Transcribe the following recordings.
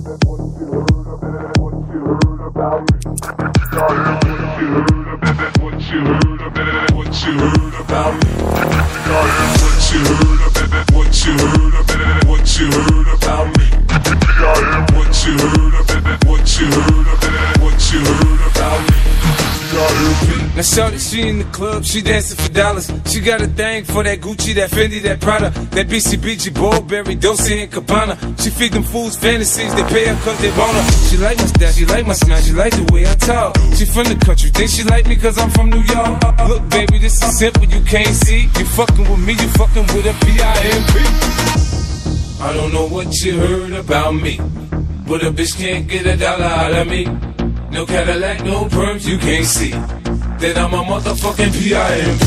Bruder. Club, she dancing for dollars. She got a thing for that Gucci, that Fendi, that Prada, that BCBG, Burberry, Dolce and Gabbana. She feed them fools fantasies, they pay her cause they want her. She like my style, she like my smile, she like the way I talk. She from the country, think she like me cause I'm from New York. Look baby, this is simple, you can't see. You fucking with me, you fucking with a P-I-M-P. I don't know what you heard about me, but a bitch can't get a dollar out of me. No Cadillac, no perms, you can't see that I'm a motherfucking P.I.M.P.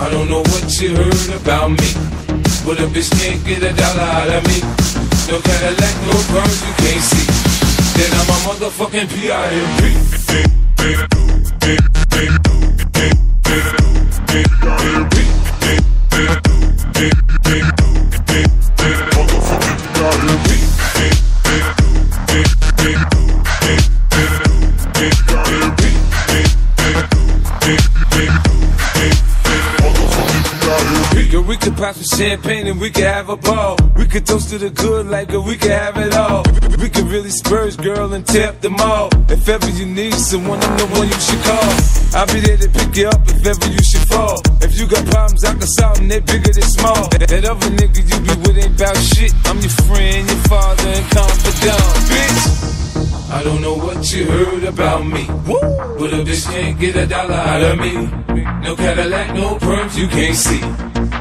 I don't know what you heard about me, but a bitch can't get a dollar out of me. No Cadillac, no perms, you can't see that I'm a motherfucking Girl, we could pop some champagne and we could have a ball. We could toast to the good like we could have it all. We could really spurge, girl, and tap them all. If ever you need someone, I'm the one you should call. I'll be there to pick you up if ever you should fall. If you got problems, I can solve them, they bigger than small. That, that other nigga you be with ain't about shit. I'm your friend, your father, and confidant, bitch. I don't know what you heard about me, but a bitch can't get a dollar out of me. No Cadillac, no perms, you can't see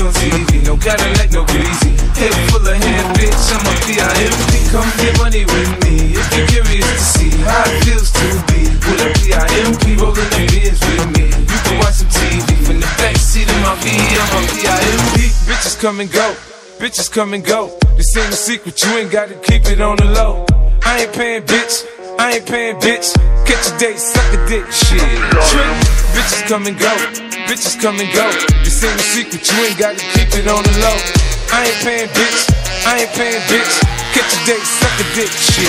on TV, no Cadillac, no greasy. Head full of hair, bitch, I'm a P.I.M.P. Come get money with me, if you're curious to see how it feels to be with a P.I.M.P. rolling the beers with me. You can watch some TV from the back seat of my V, I'm a P.I.M.P. Bitches come and go, bitches come and go. This ain't a secret, you ain't gotta keep it on the low. I ain't paying, bitch. I ain't paying, bitch. Catch a date, suck a dick, shit. Trick. Bitches come and go, bitches come and go. This ain't a secret, you ain't gotta keep it on the low. I ain't paying, bitch. I ain't paying, bitch. Catch a date, suck a dick, shit.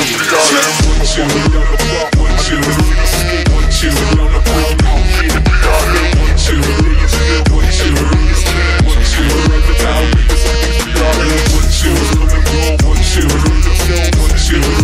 This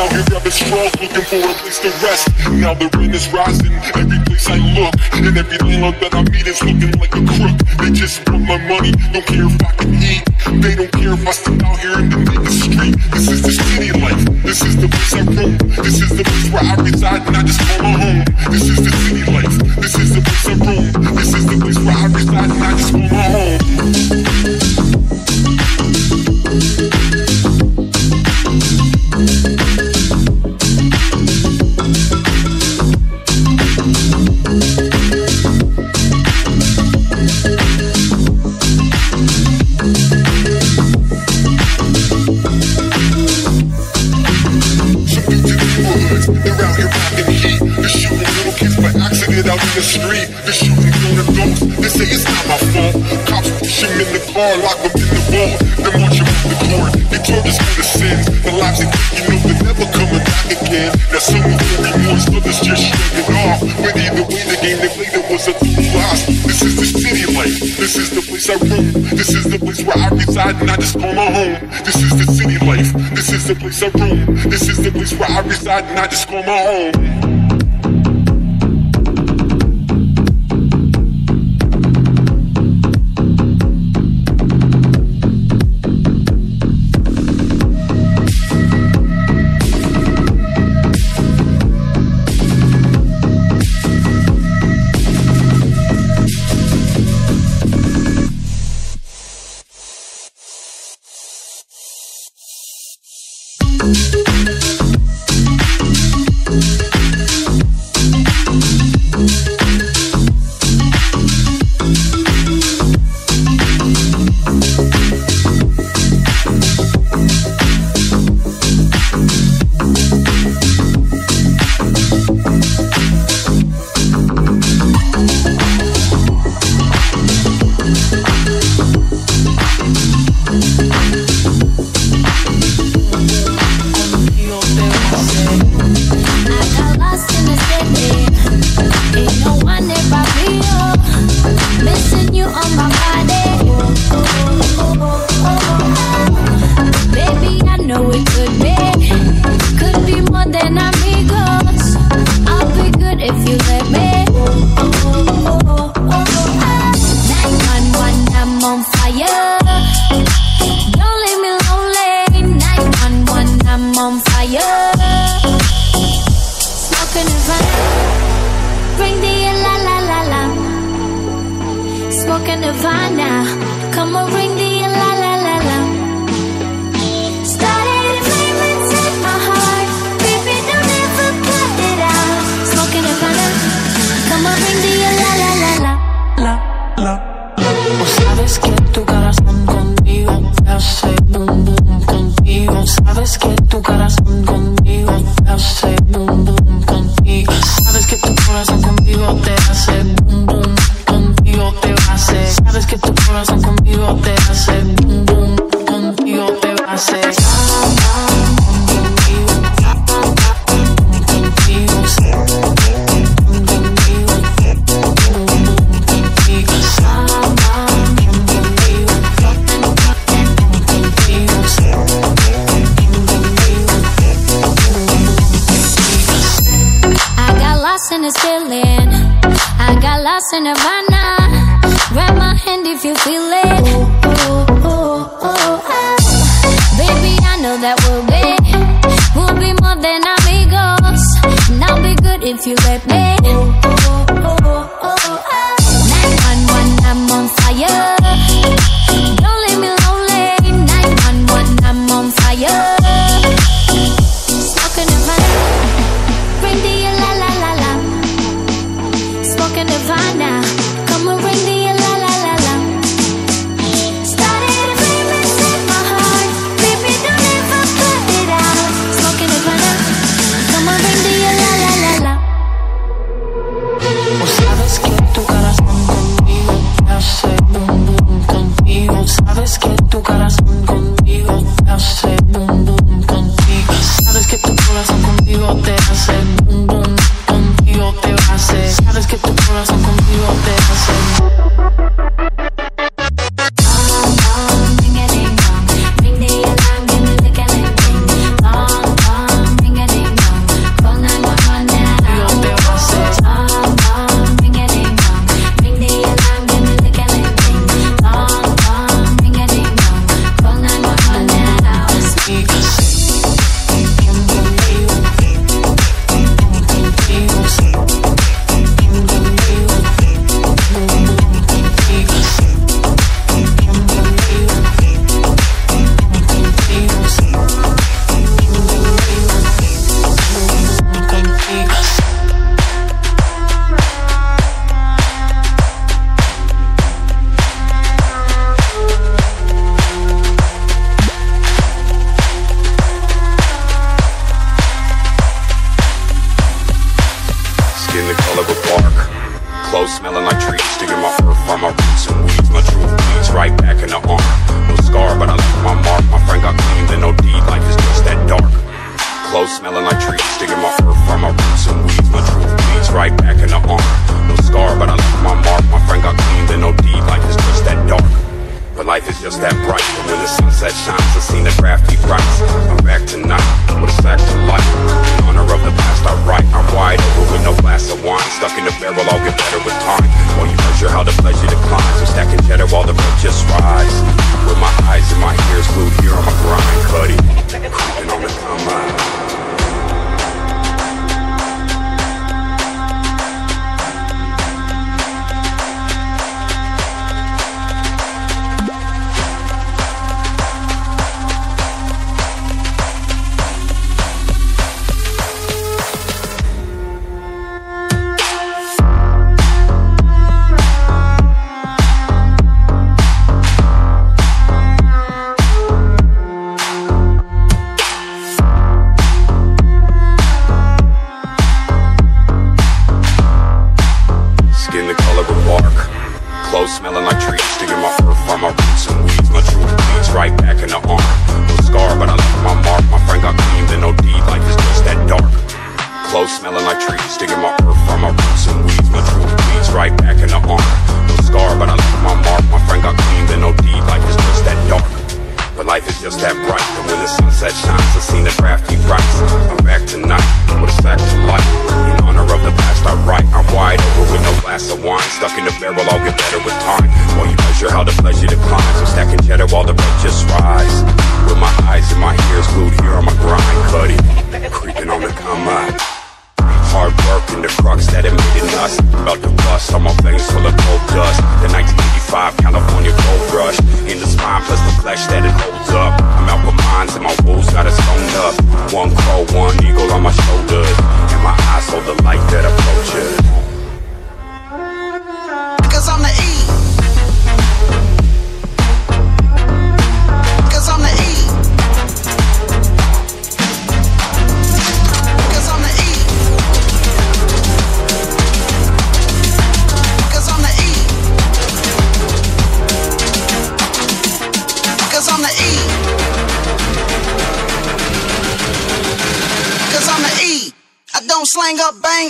out here grabbing straws, looking for a place to rest. Now the rain is rising. Every place I look, and every landlord that I meet is looking like a crook. They just want my money. Don't care if I can eat. They don't care if I step out here in the nigga street. This is the city life. This is the place I roam. This is the place where I reside and I just call my home. This is the city life. This is the place I roam. The place I roam. This is the place where I reside and I just call my home. Is just that bright. But when the sunset shines, the crafty price. I'm back tonight with a sack to life. In honor of the past, I write. I'm wide over with no glass of wine. Stuck in the barrel, I'll get better with time. While you measure how the pleasure declines. I'm stacking cheddar while the road just rise. With my eyes and my ears glued here on my grind, cutty. Creeping on the come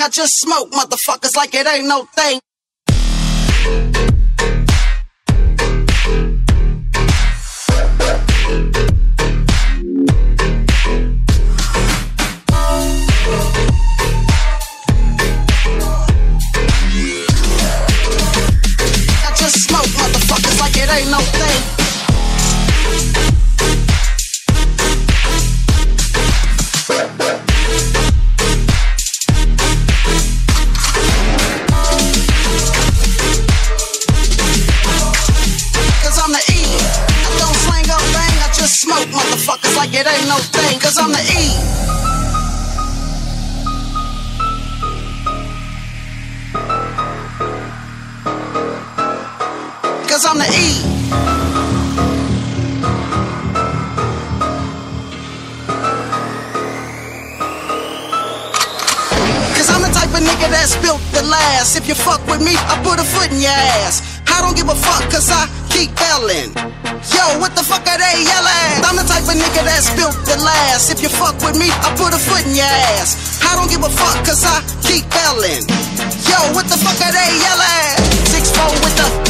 out. like it ain't no thing. Cause I'm the type of nigga that's built the last. If you fuck with me, I put a foot in your ass. I don't give a fuck cause I keep yelling. Yo, what the fuck are they yelling? I'm the type of nigga that's built to last. If you fuck with me, I put a foot in your ass. I don't give a fuck, cause I keep yelling. Yo, what the fuck are they yelling? Six four with the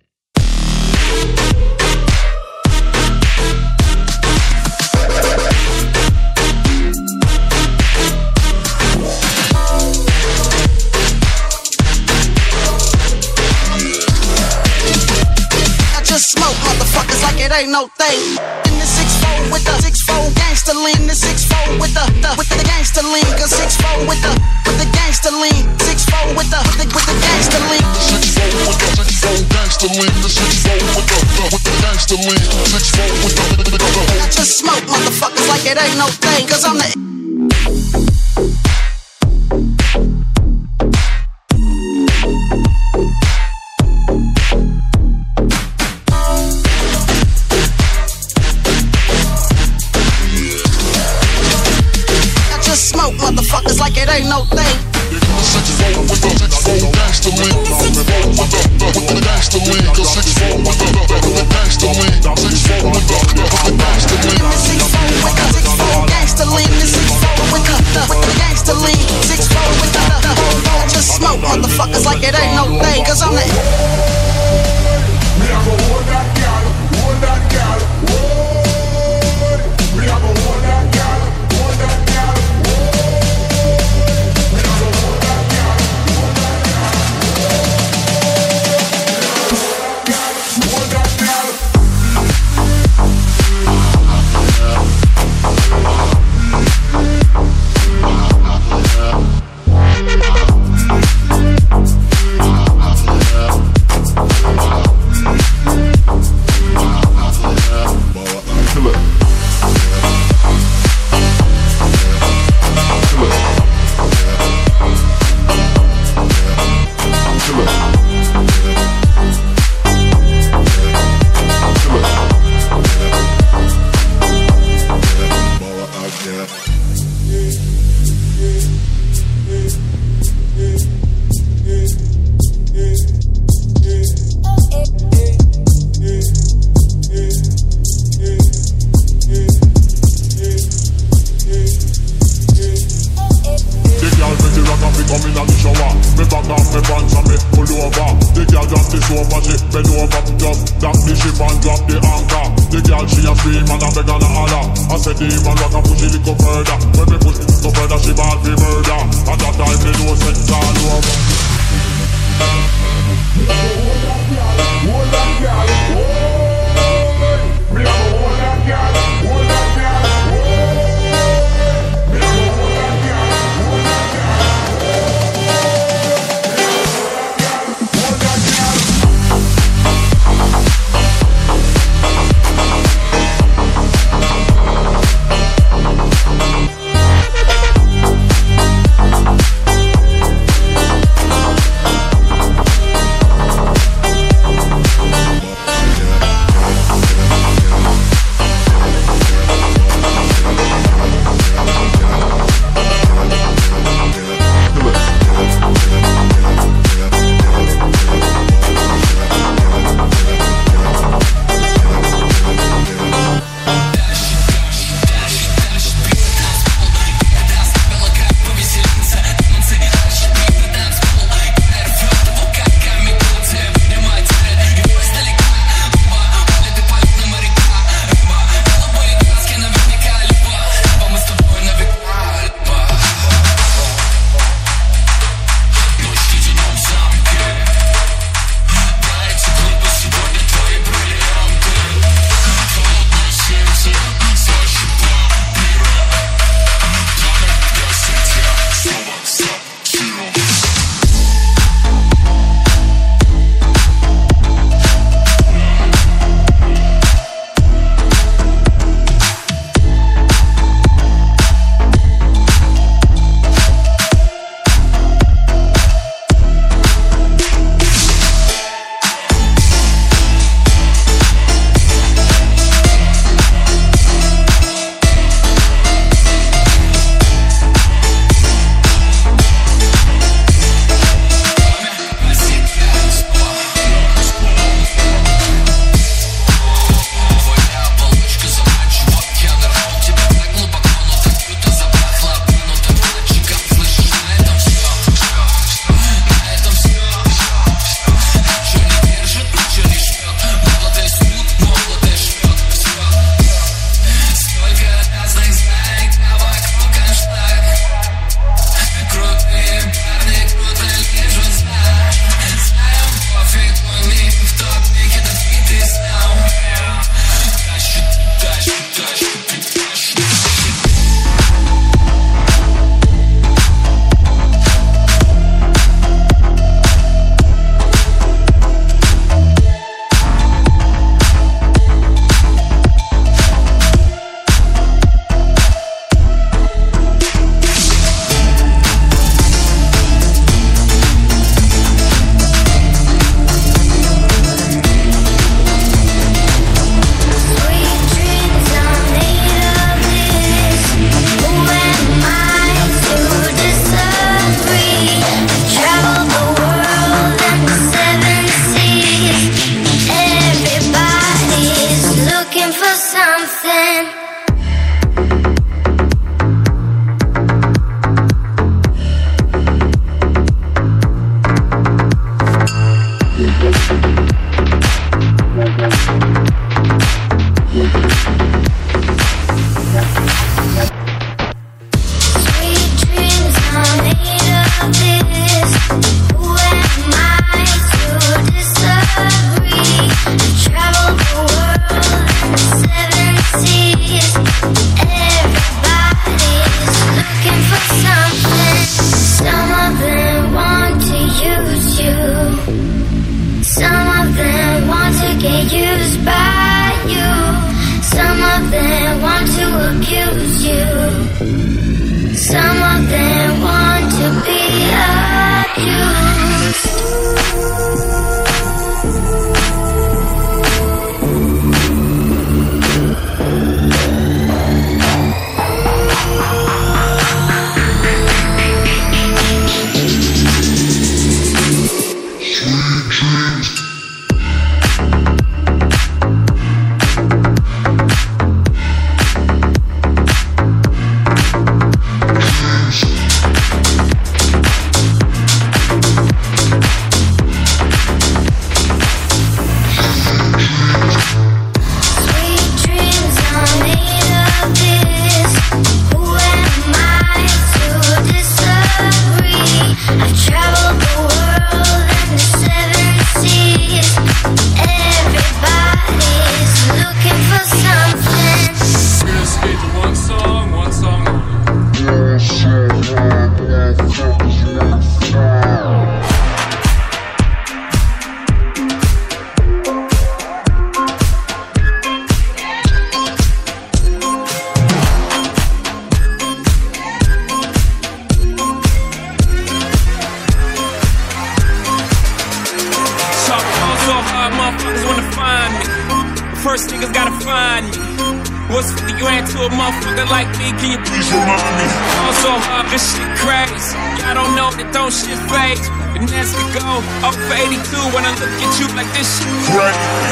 motherfuckers like it ain't no thing with the six four gangster lean, the six four with the, the with the gangster lean, cause six four with the with the gangster lean, six four with the with the, with the gangster lean. Six four with the six four gangster lean, the six four with the, the with the gangster lean, six four with the. the, the, the. I just smoke motherfuckers like it ain't no thing, cause I'm the. something. Up for 82 when I look at you like this crazy.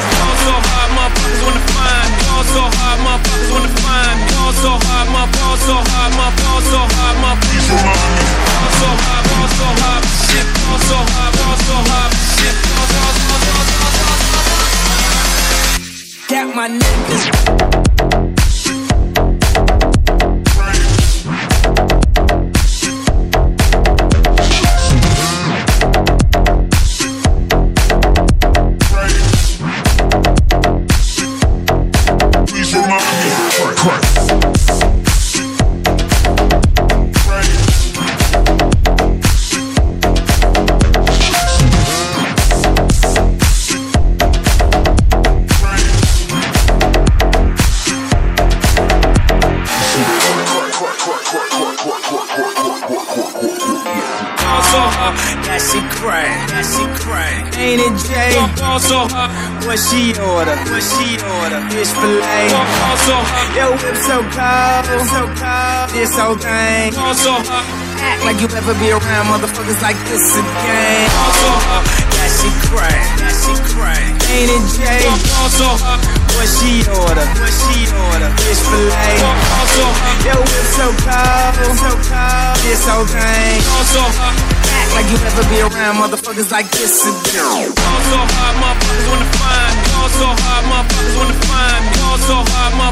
Motherfuckers like this again. Hard, that shit crack, that shit crack. Ain't it Jay? What she order, what she order, fish fillet. Yo whip so cold, so cold. This thing, so hard. Act like you ever be around motherfuckers like this again. Fall so hard, motherfuckers wanna find me. Fall so hard, motherfuckers wanna find me. Fall so hard, my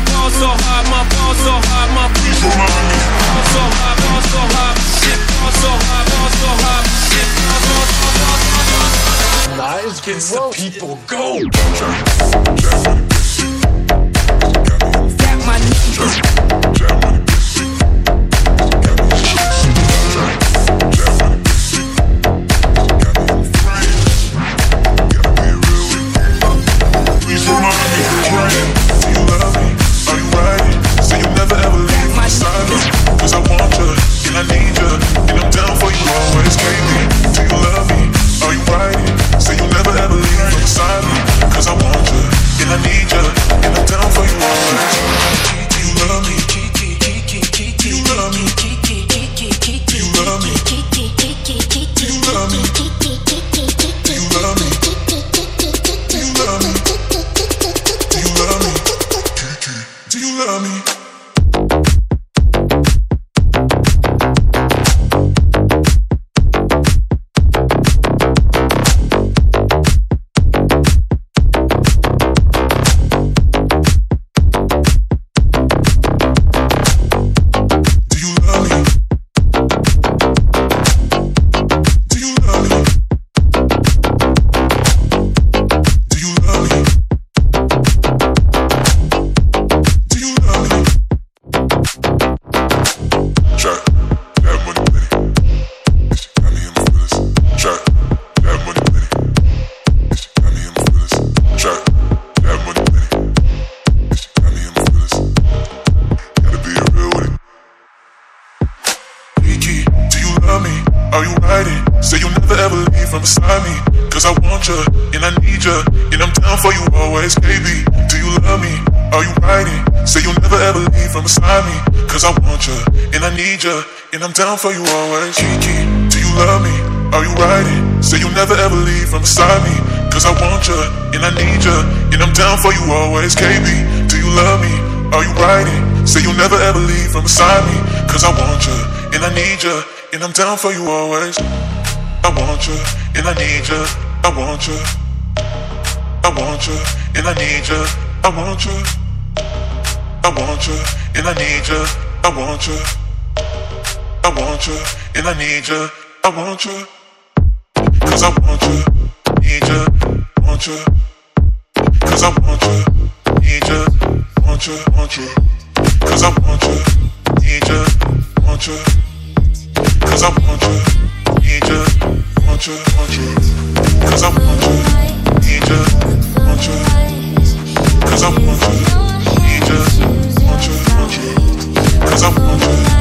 Against the people. Go. Leave from beside me. Cause I want you, and I need you, and I'm down for you always. Kiki, do you love me? Are you riding? Say you'll never ever leave from beside me. Cause I want you, and I need you, and I'm down for you always, KB. Do you love me? Are you riding? Say you'll never ever leave from beside me. Cause I want you, and I need you, and I'm down for you always. I want you, and I need you. I want you. I want you, and I need you. I want you. I want you, and I need you. I want you. I want you, and I need you. I want you. Cause I want you, need you, want you. Cause I want you, need you, want you, want you. Cause I want you, need you, want you. Cause I want you, need you, want you, want you. Cause I want you, need you, want you. Cause I want you, cause I'm good.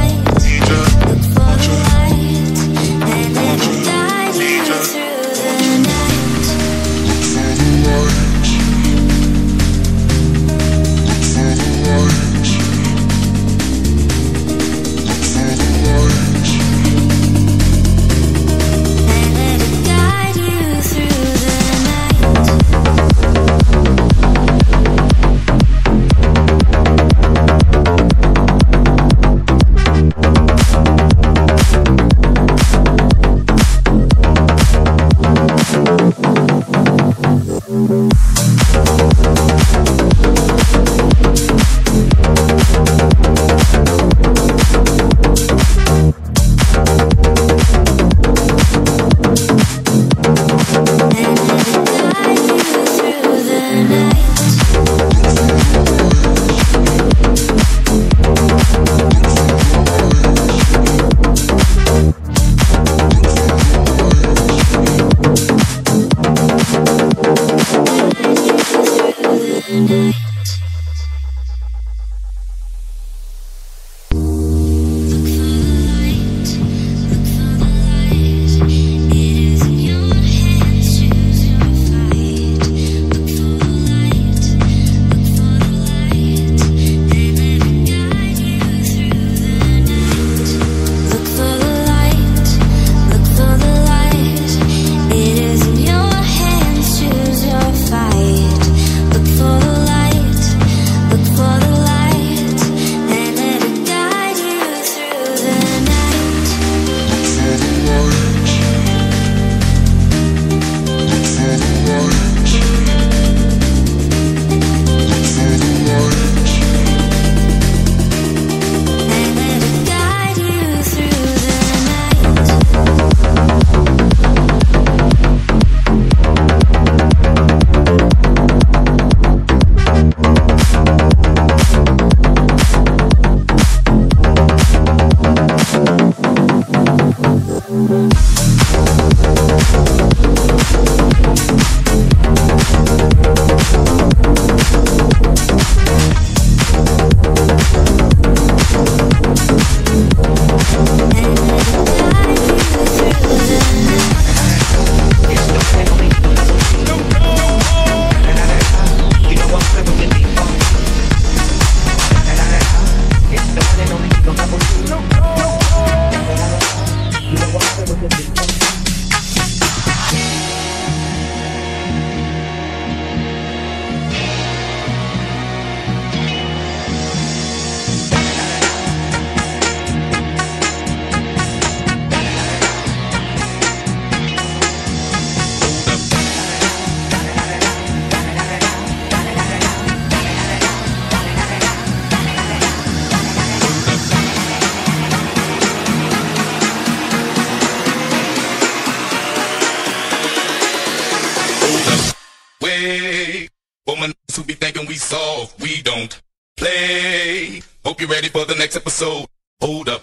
we soft, we don't play. Hope you're ready for the next episode. Hold up.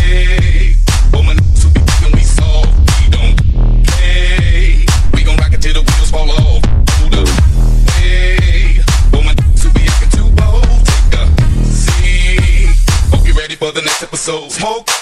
Hey, woman, to be we soft, we don't play. We gon' rock it till the wheels fall off. Hold up. Hey, woman, to be acting too bold. Take a seat. Hope you're ready for the next episode. Smoke.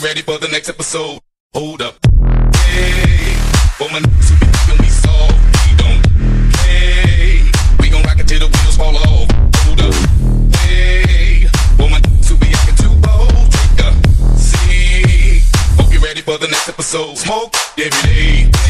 you ready for the next episode? Hold up. Hey, for my niggas who be thinking we soft, we don't. Hey, we gon' rock it till the wheels fall off. Hold up. Hey, for my niggas who be acting too bold, take a seat. Hope you ready for the next episode. Smoke every day.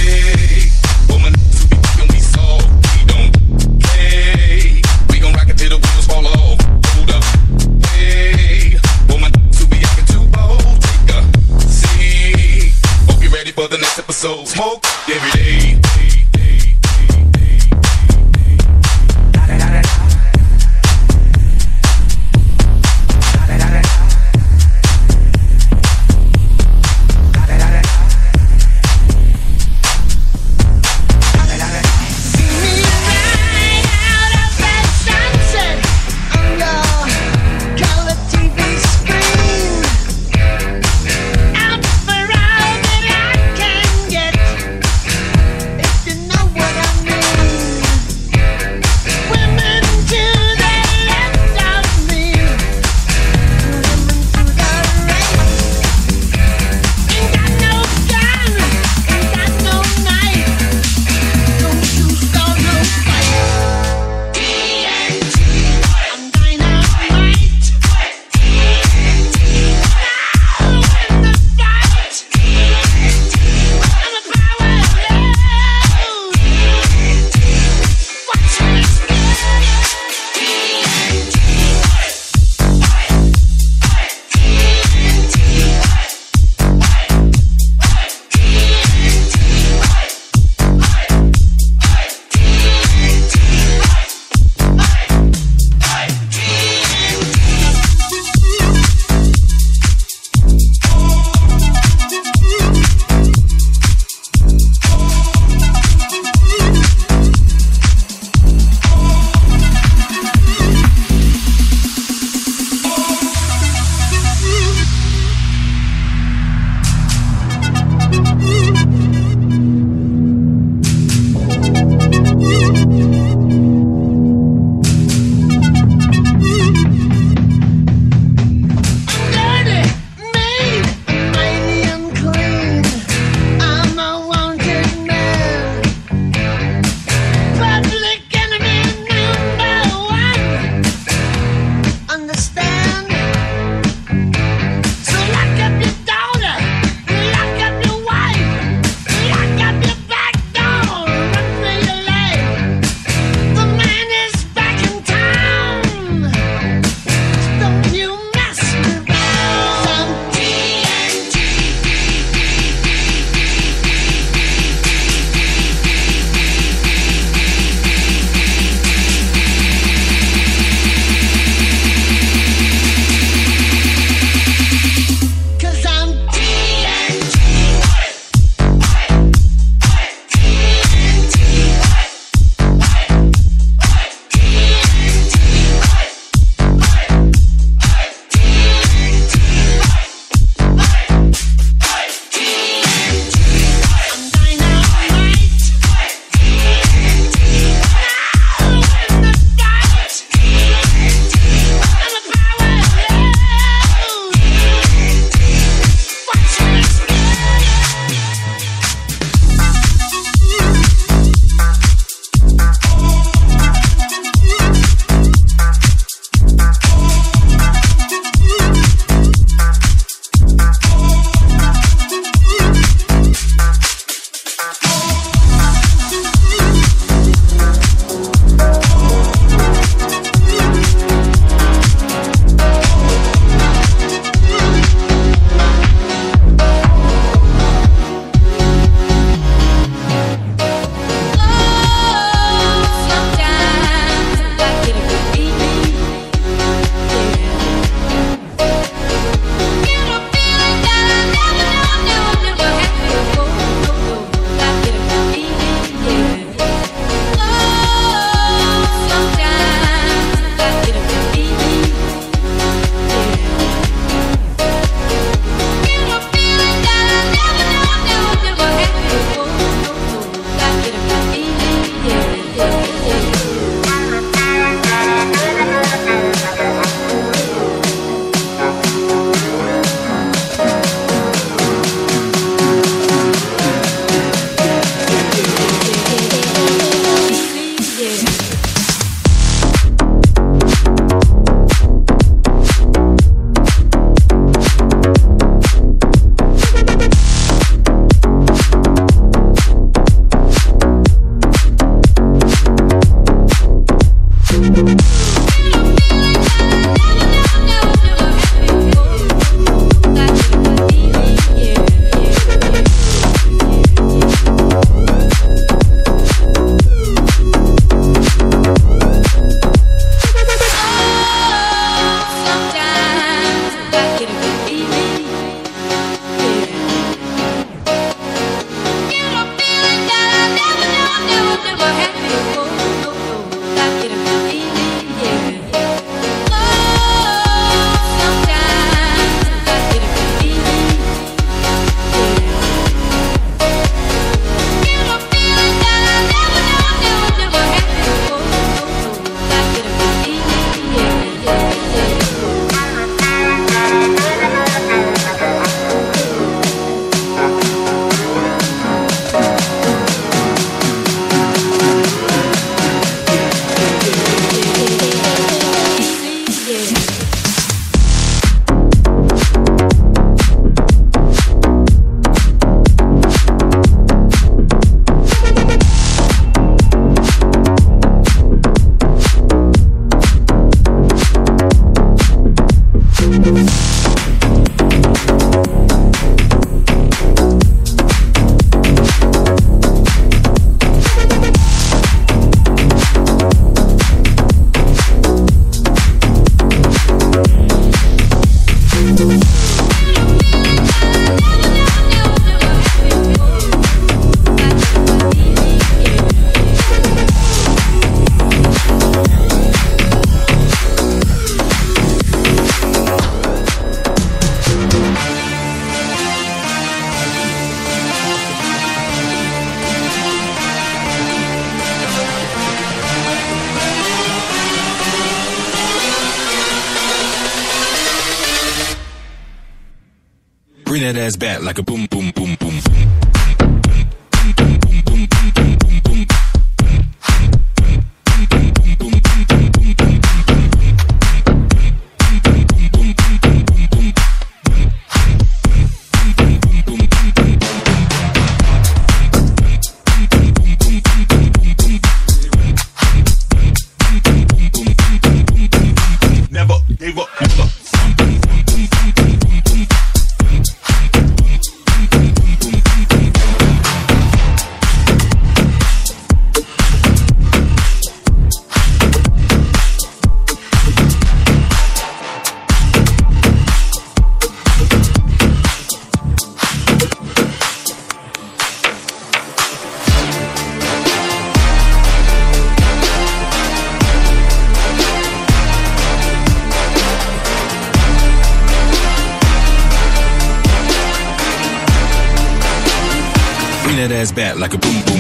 Like a boom seems to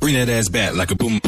free his mind at night, at, at, at night.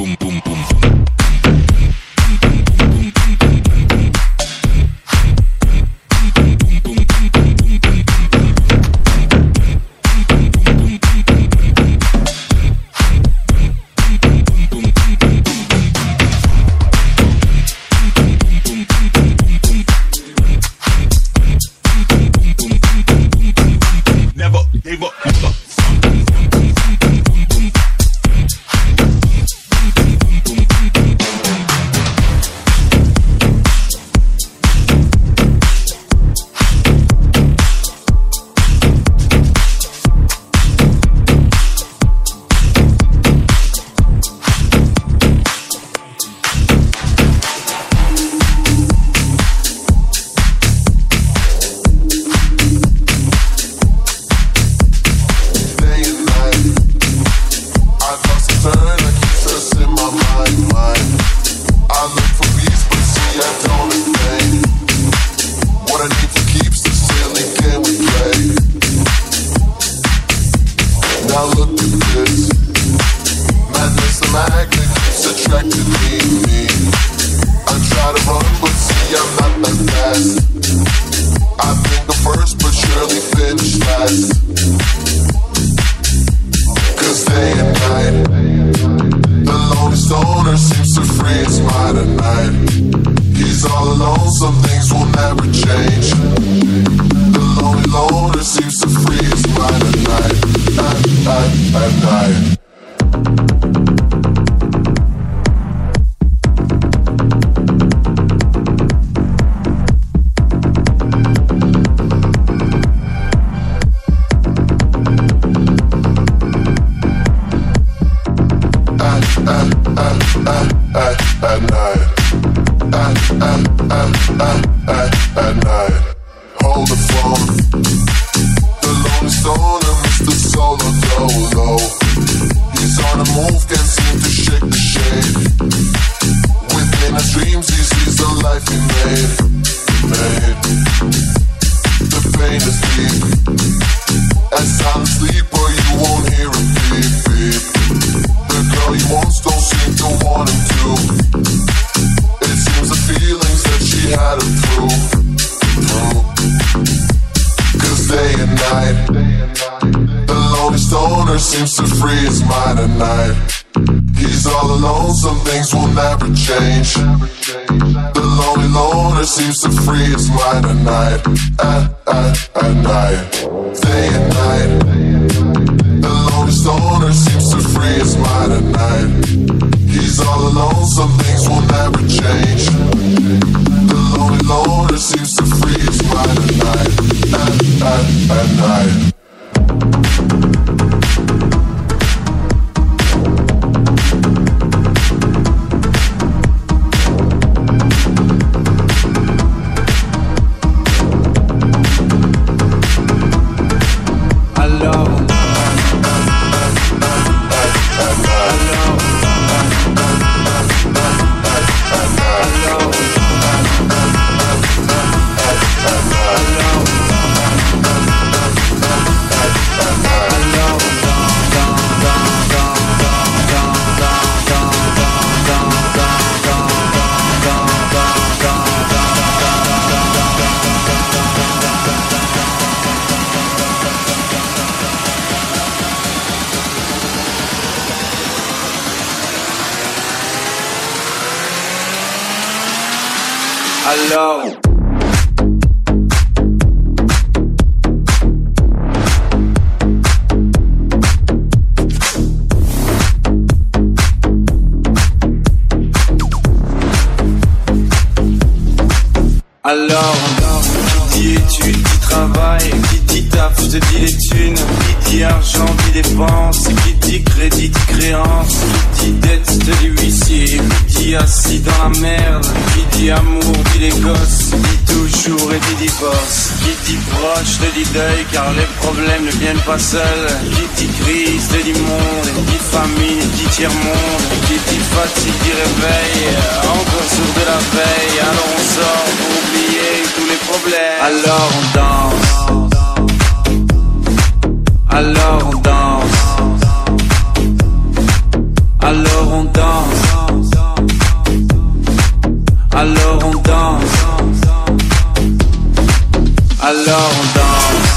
Alors on danse.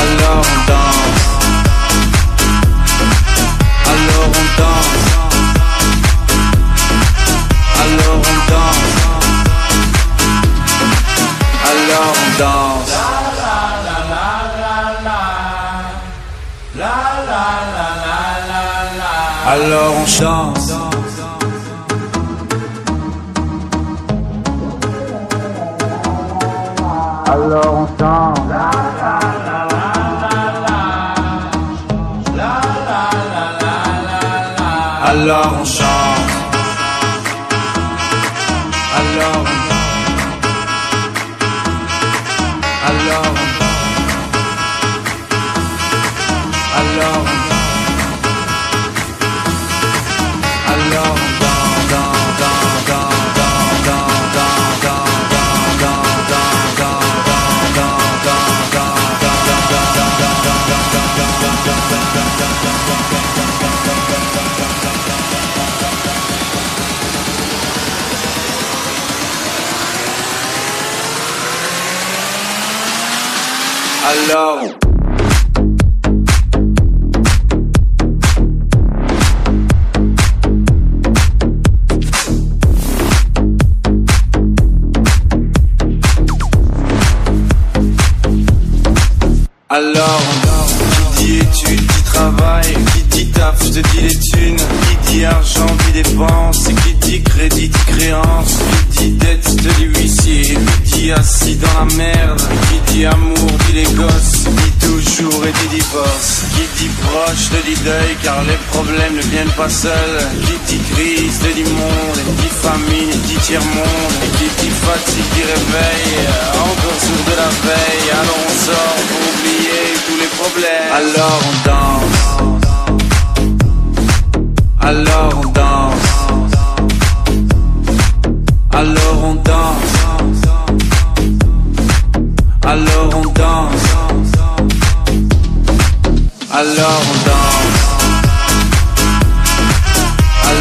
Alors on danse. Alors on danse. Alors on danse. Alors on danse. Alors on chante. alors on danse. La, la, la, alors on chante. alone. Car les problèmes ne viennent pas seuls. Qui dit crise dit monde. Dit famine dit tiers-monde. Et qui dit fatigue dit réveil. Encore sourd de la veille. Alors on sort pour oublier tous les problèmes. Alors on danse. Alors on danse. Alors on danse. Alors on danse. Alors on danse.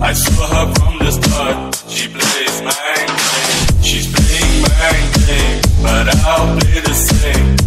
I saw her from the start. She plays my game. She's playing my game, but I'll play the same.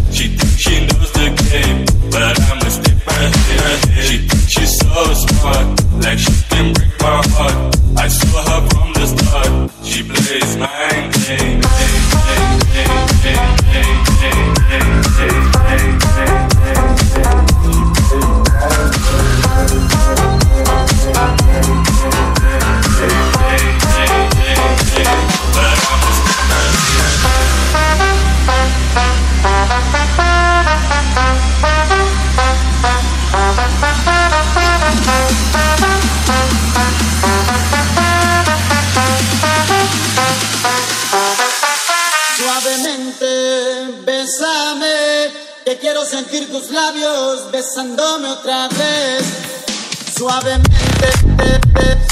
suavemente.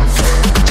i'm Yeah.